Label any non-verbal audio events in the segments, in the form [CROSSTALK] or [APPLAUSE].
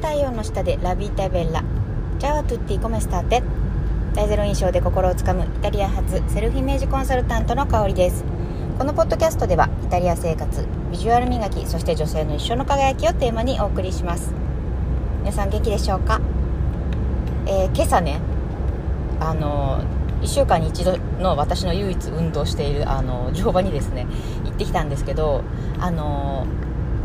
太陽の下でラビータベラ。チャワトゥッティコメスターテ。大ゼロ印象で心をつかむイタリア発セルフイメージコンサルタントの香りです。このポッドキャストではイタリア生活ビジュアル磨きそして女性の一生の輝きをテーマにお送りします。皆さん元気でしょうか、えー、今朝ねあの1週間に一度の私の唯一運動しているあの乗馬にですね行ってきたんですけどあの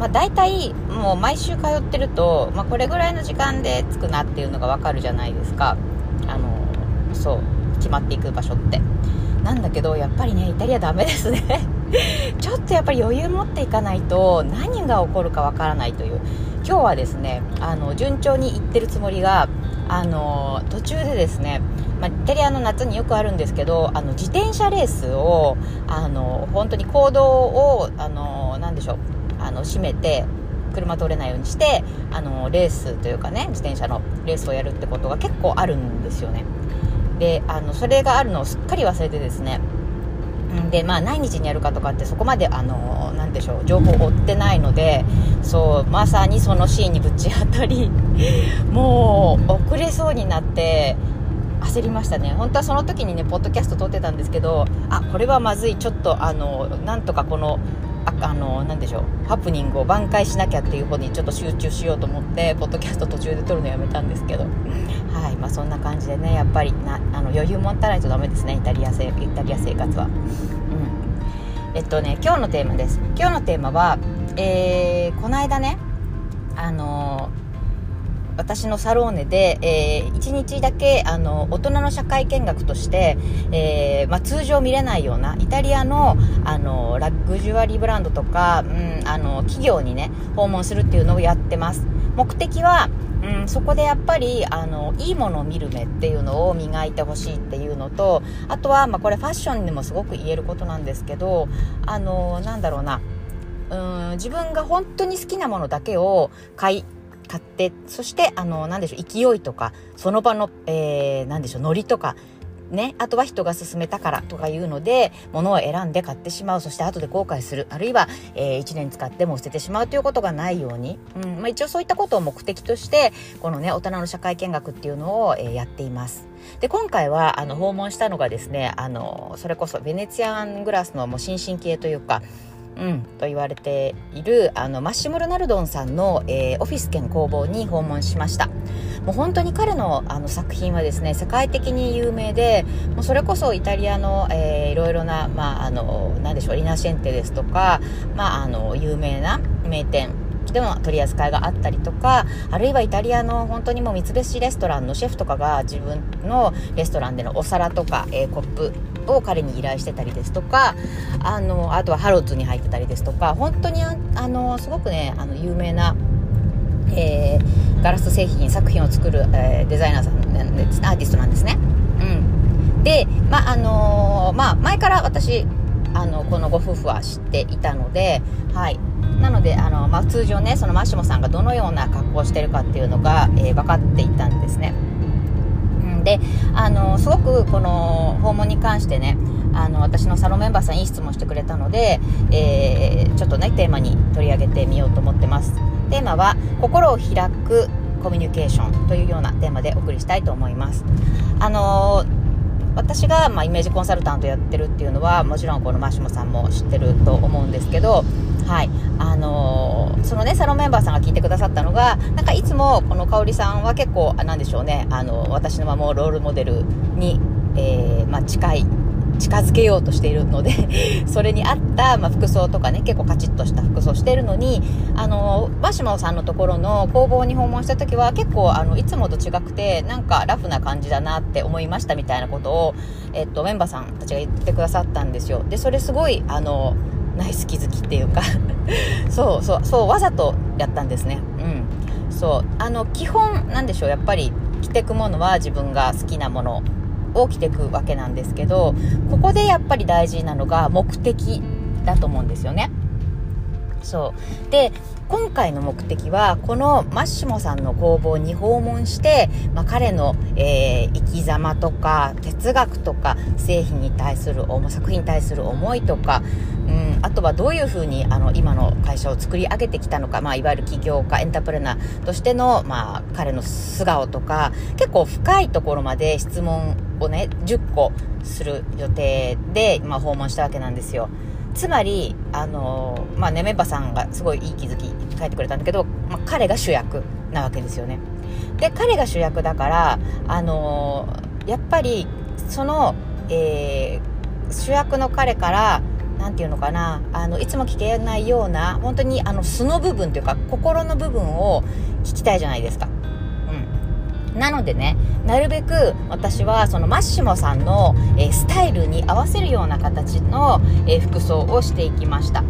まあ、大体もう毎週通ってると、まあ、これぐらいの時間で着くなっていうのが分かるじゃないですか。あのそう決まっていく場所って。なんだけどやっぱりねイタリアダメですね。[LAUGHS] ちょっとやっぱり余裕持っていかないと何が起こるかわからないという。今日はですねあの順調に行ってるつもりがあの途中でですね、まあ、イタリアの夏によくあるんですけどあの自転車レースをあの本当に行動をあのなでしょうあの閉めて車通れないようにしてあのレースというかね自転車のレースをやるってことが結構あるんですよね。であのそれがあるのをすっかり忘れてですね。でまあ何日にやるかとかってそこまであのなでしょう情報を追ってないのでそうまさにそのシーンにぶち当たり [LAUGHS] もう遅れそうになって焦りましたね。本当はその時にねポッドキャスト撮ってたんですけどあこれはまずいちょっとあのなんとかこのああの何でしょう。ハプニングを挽回しなきゃっていう方にちょっと集中しようと思ってポッドキャスト途中で撮るのやめたんですけど。はいまあ、そんな感じでねやっぱりなあの余裕持たないとダメですねイタリアイタリア生活は。うん。えっとね今日のテーマです。今日のテーマはえー、この間ねあの私のサローネで、えー、1日だけあの大人の社会見学として、えー、まあ、通常見れないようなイタリアのあのラグジュアリーブランドとか、うん、あの企業にね訪問するっていうのをやってます。目的はうん、そこでやっぱりあのいいものを見る目っていうのを磨いてほしいっていうのとあとは、まあ、これファッションにもすごく言えることなんですけどあのなんだろうな。うん自分が本当に好きなものだけを買い買って、そして、あの、なんでしょう、勢いとか、その場の、えー、なんでしょう、ノリとか、ね、あとは人が勧めたからとかいうので、物を選んで買ってしまう、そして後で後悔する、あるいは、えー、1年使っても捨ててしまうということがないように、うんまあ、一応そういったことを目的として、このね、大人の社会見学っていうのを、えー、やっています。で、今回は、あの、訪問したのがですね、あの、それこそベネツィアングラスのもう新進系というか、うん、と言われているあのマッシモ・ルナルドンさんの、えー、オフィス兼工房に訪問しました。もう本当に彼のあの作品はですね世界的に有名でもうそれこそイタリアの、えー、いろいろな、まあ、あのなんでしょうリナシェンテですとか、まあ、あの有名な名店でも取り扱いがあったりとかあるいはイタリアの本当にもう三つ星レストランのシェフとかが自分のレストランでのお皿とか、えー、コップを彼に依頼してたりですとかあのあとはハロッズに入ってたりですとか本当にあのすごくねあの有名な、えー、ガラス製品作品を作る、えー、デザイナーさんアーティストなんですね。うん、で、まああのー、まあ、前から私あのこのご夫婦は知っていたので、はい、なのであの、まあ、通常ねそのマシモさんがどのような格好をしてるかっていうのが、えー、分かっていたんですね。であのすごくこの訪問に関してねあの私のサロンメンバーさんいい質問してくれたので、えー、ちょっとねテーマに取り上げてみようと思ってます。テーマは心を開くコミュニケーションというようなテーマでお送りしたいと思います。あの私が、まあ、イメージコンサルタントやってるっていうのはもちろんこのマシモさんも知ってると思うんですけどはい。あのー、そのねサロンメンバーさんが聞いてくださったのがなんかいつもこの香里さんは結構なんでしょうね。あの私のままロールモデルに、えー、まあ、近い近づけようとしているので [LAUGHS] それに合った、まあ、服装とかね結構カチッとした服装してるのにあのバシモさんのところの工房に訪問した時は結構あのいつもと違くてなんかラフな感じだなって思いましたみたいなことを、えっと、メンバーさんたちが言ってくださったんですよ。でそれすごいあのナイス気づきっていうか [LAUGHS] そうそうそうわざとやったんですね。うん。そう。あの基本なんでしょう。やっぱり着てくものは自分が好きなもの。起きてくわけなんですけどここでやっぱり大事なのが目的だと思うんですよね。そうで今回の目的はこのマッシモさんの工房に訪問して、まあ、彼の、えー、生き様とか哲学とか製品に対する作品に対する思いとか、うん、あとはどういうふうにあの今の会社を作り上げてきたのか、まあ、いわゆる起業家エンタープレナーとしての、まあ、彼の素顔とか結構深いところまで質問をね10個する予定で、まあ、訪問したわけなんですよ。つまり、あのまあね、メンバさんがすごいいい気づき書いてくれたんだけど、まあ、彼が主役なわけですよね。で、彼が主役だから、あのやっぱり、その、えー、主役の彼から、何て言うのかな、あの、いつも聞けないような、本当にあの素の部分というか、心の部分を聞きたいじゃないですか。なのでね、なるべく私はそのマッシモさんの、え、スタイルに合わせるような形の、え、服装をしていきました。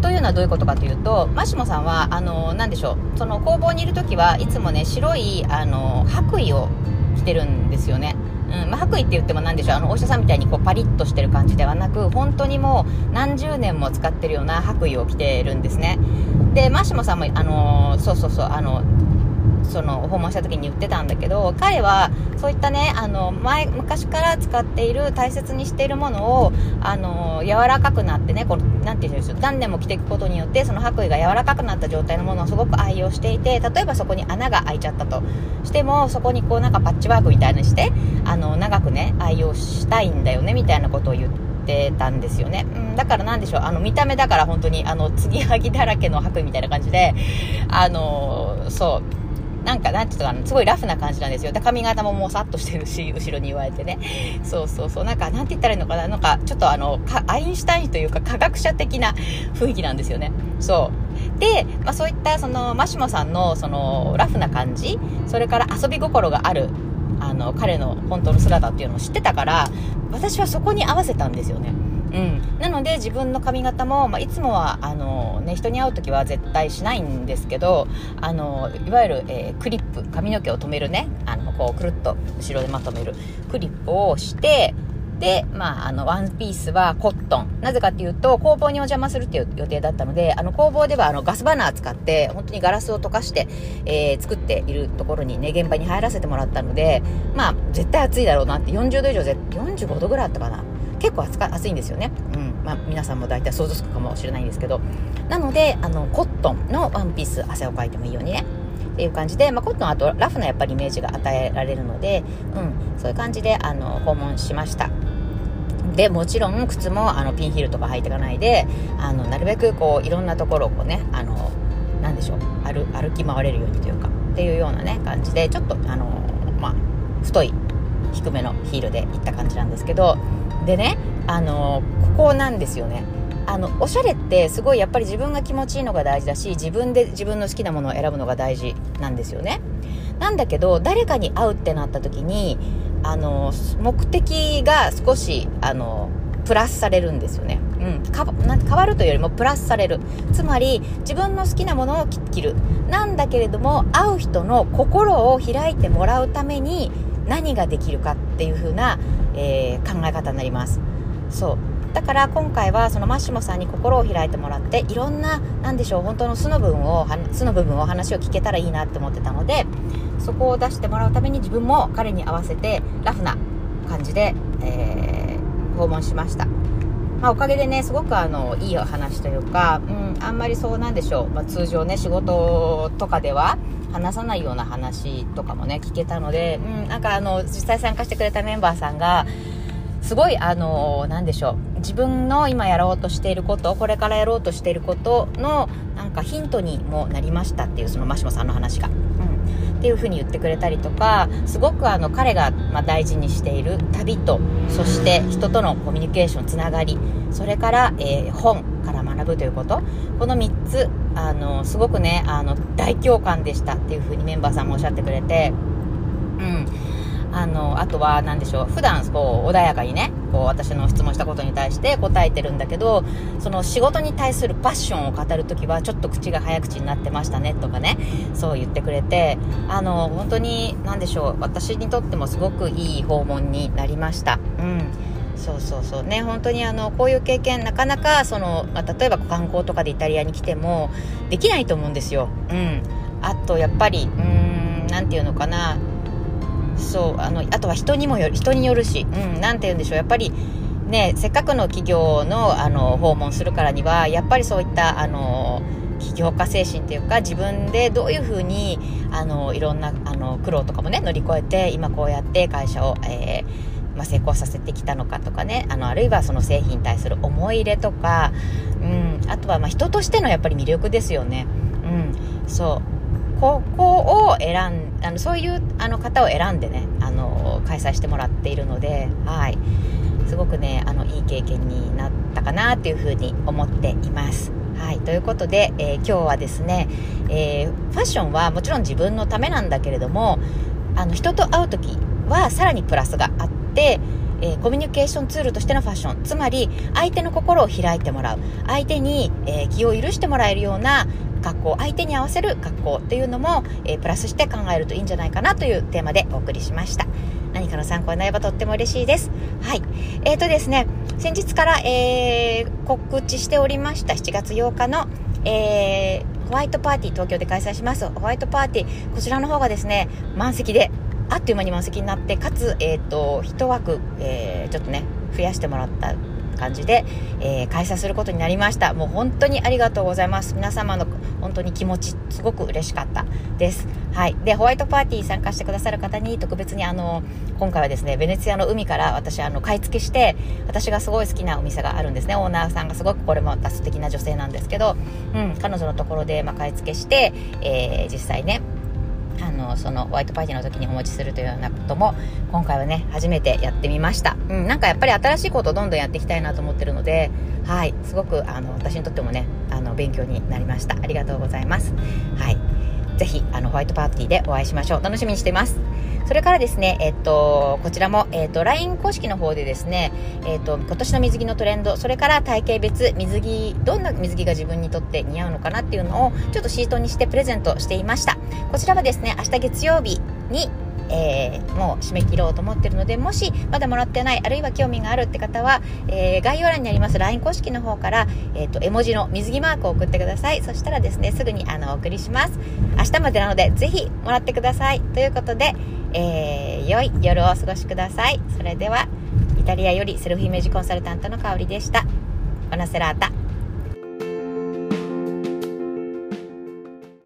というのはどういうことかというと、マシモさんは、あの、なんでしょう、その工房にいる時はいつもね、白い、あの、白衣を着てるんですよね。うんまあ、白衣って言っても何でしょうあのお医者さんみたいにこうパリッとしてる感じではなく本当にもう何十年も使ってるような白衣を着てるんですねでマシモさんもあのそうそうそうあのその訪問した時に言ってたんだけど彼はそういったねあの前昔から使っている大切にしているものをあの柔らかくなってねこのなんていうんでしょう何年も着ていくことによってその白衣が柔らかくなった状態のものをすごく愛用していて例えばそこに穴が開いちゃったとしてもそこにこうなんかパッチワークみたいにしてあの長くね愛用したいんだよねみたいなことを言っててたんですよね。うん、だからなんでしょう、あの、見た目だから本当に、あの、継ぎはぎだらけの白衣みたいな感じで、あの、そう、なんか、なんていうか、すごいラフな感じなんですよ。髪型ももうさっとしてるし、[LAUGHS] 後ろに言われてね。そうそうそう。なんか、なんて言ったらいいのかな？なんか、ちょっとあの、アインシュタインというか科学者的な雰囲気なんですよね。そう。で、まあそういった、その、マシモさんの、その、ラフな感じ、それから遊び心がある、あの、彼の本当の姿っていうのを知ってたから、私はそこに合わせたんですよね。うん、なので自分の髪型も、まあ、いつもはあの、ね、人に会う時は絶対しないんですけどあのいわゆる、えー、クリップ髪の毛を留めるねあのこうくるっと後ろでまとめるクリップをしてで、まあ、あの、ワンピースはコットン。なぜかっていうと、工房にお邪魔するっていう予定だったので、あの、工房ではあの、ガスバナー使って、本当にガラスを溶かして、えー、作っているところにね、現場に入らせてもらったので、まあ、絶対暑いだろうなって、40度以上、45度ぐらいあったかな。結構暑か暑いんですよね。うん。まあ、皆さんも大体想像つくかもしれないんですけど。なので、あの、コットンのワンピース、汗をかいてもいいようにね。っていう感じで、まあ、コットンあとラフなやっぱりイメージが与えられるので、うん、そういう感じで、あの、訪問しました。で、もちろん靴もあのピンヒールとか履いていかないで、あの、なるべくこう、いろんなところをこうね、あの、なんでしょう、歩歩き回れるようにというか、っていうようなね、感じで、ちょっと、あの、まあ、太い、低めのヒールで行った感じなんですけど、でねあのここなんですよね。あのおしゃれってすごいやっぱり自分が気持ちいいのが大事だし自分で自分の好きなものを選ぶのが大事なんですよね。なんだけど誰かに会うってなった時にあの目的が少しあのプラスされるんですよね、うん、かな変わるというよりもプラスされる。つまり自分の好きなものを着る。なんだけれども会う人の心を開いてもらうために何ができるかっていう風な、えー、考え方になります。そう。だから今回はそのマッシモさんに心を開いてもらっていろんな何でしょう本当の素の部分を素の部分を話を聞けたらいいなって思ってたのでそこを出してもらうために自分も彼に合わせてラフな感じで、えー、訪問しました。まあ、おかげでね、すごくあの、いいお話というか、うん、あんまりそうなんでしょう。まあ、通常ね、仕事とかでは話さないような話とかもね、聞けたので、うん、なんかあの、実際参加してくれたメンバーさんが、すごいあの、なんでしょう。自分の今やろうとしていること、これからやろうとしていることの、なんかヒントにもなりましたっていう、そのマシモさんの話が。っていうふうに言ってくれたりとかすごくあの彼がま大事にしている旅とそして人とのコミュニケーションつながりそれから、えー、本から学ぶということこの3つあのすごくねあの大共感でしたっていうふうにメンバーさんもおっしゃってくれてうんあの、あとは何でしょう、普段こう穏やかにね、こう私の質問したことに対して答えてるんだけど、その仕事に対するパッションを語るときはちょっと口が早口になってましたねとかね、そう言ってくれて、あの、本当に何でしょう、私にとってもすごくいい訪問になりました。うん。そうそうそうね本当にあのこういう経験なかなかその、まあ、例えば観光とかでイタリアに来てもできないと思うんですよ。うん、あとやっぱりうん何て言うのかなそうあのあとは人にもよ人によるし、うん、て言うんでしょうやっぱりねせっかくの企業のあの訪問するからにはやっぱりそういったあの起業家精神っていうか自分でどういうふうにあのいろんなあの苦労とかもね乗り越えて今こうやって会社を、えー、まあ、成功させてきたのかとかねあのあるいはその製品に対する思い入れとか、うん、あとはま人としてのやっぱり魅力ですよね。うん、そうここを選んあのそういうあの方を選んでねあの開催してもらっているので、はい、すごくねあのいい経験になったかなっていうふうに思っています。はい、ということで、えー、今日はですね、えー、ファッションはもちろん自分のためなんだけれどもあの人と会う時はさらにプラスがあって、えー、コミュニケーションツールとしてのファッション。つまり相手の心を開いてもらう。相手に、え気を許してもらえるような格好相手に合わせる格好っていうのも、えプラスして考えるといいんじゃないかなというテーマでお送りしました。何かの参考になればとっても嬉しいです。はい。えーとですね先日から、えー、告知しておりました。7月8日の、えー、ホワイトパーティー東京で開催します。ホワイトパーティー。こちらの方がですね満席であっという間に満席になってかつ、えーと、1枠、えー、ちょっとね増やしてもらった感じで、えー、開催することになりました。もう本当にありがとうございます。皆様の本当に気持ちすごく嬉しかったです。はい。でホワイトパーティー参加してくださる方に特別にあの今回はですねベネツィアの海から私あの買い付けして私がすごい好きなお店があるんですね。オーナーさんがすごくこれも素敵な女性なんですけど、うん、彼女のところで、まあ、買い付けして、えー、実際ねのそのホワイトパーティーの時にお持ちするというようなことも今回はね初めてやってみました、うん、なんかやっぱり新しいことをどんどんやっていきたいなと思ってるのではいすごくあの私にとってもねあの勉強になりました。ありがとうございます。はい。ぜひあのホワイトパーティーでお会いしましょう楽しみにしていますそれからですね、えっと、こちらも、えっと、LINE 公式の方でですね、えっと、今年の水着のトレンド、それから体型別、水着、どんな水着が自分にとって似合うのかなっていうのを、ちょっとシートにしてプレゼントしていました。こちらはですね、明日月曜日に、えー、もう締め切ろうと思ってるのでもしまだもらってないあるいは興味があるって方は、えー、概要欄にあります LINE 公式の方から、えーと、絵文字の水着マークを送ってください。そしたらですねすぐにあのお送りします。明日までなのでぜひもらってください。ということで、えー、良い夜をお過ごしください。それではイタリアよりセルフイメージコンサルタントの香りでした。ボナセラータ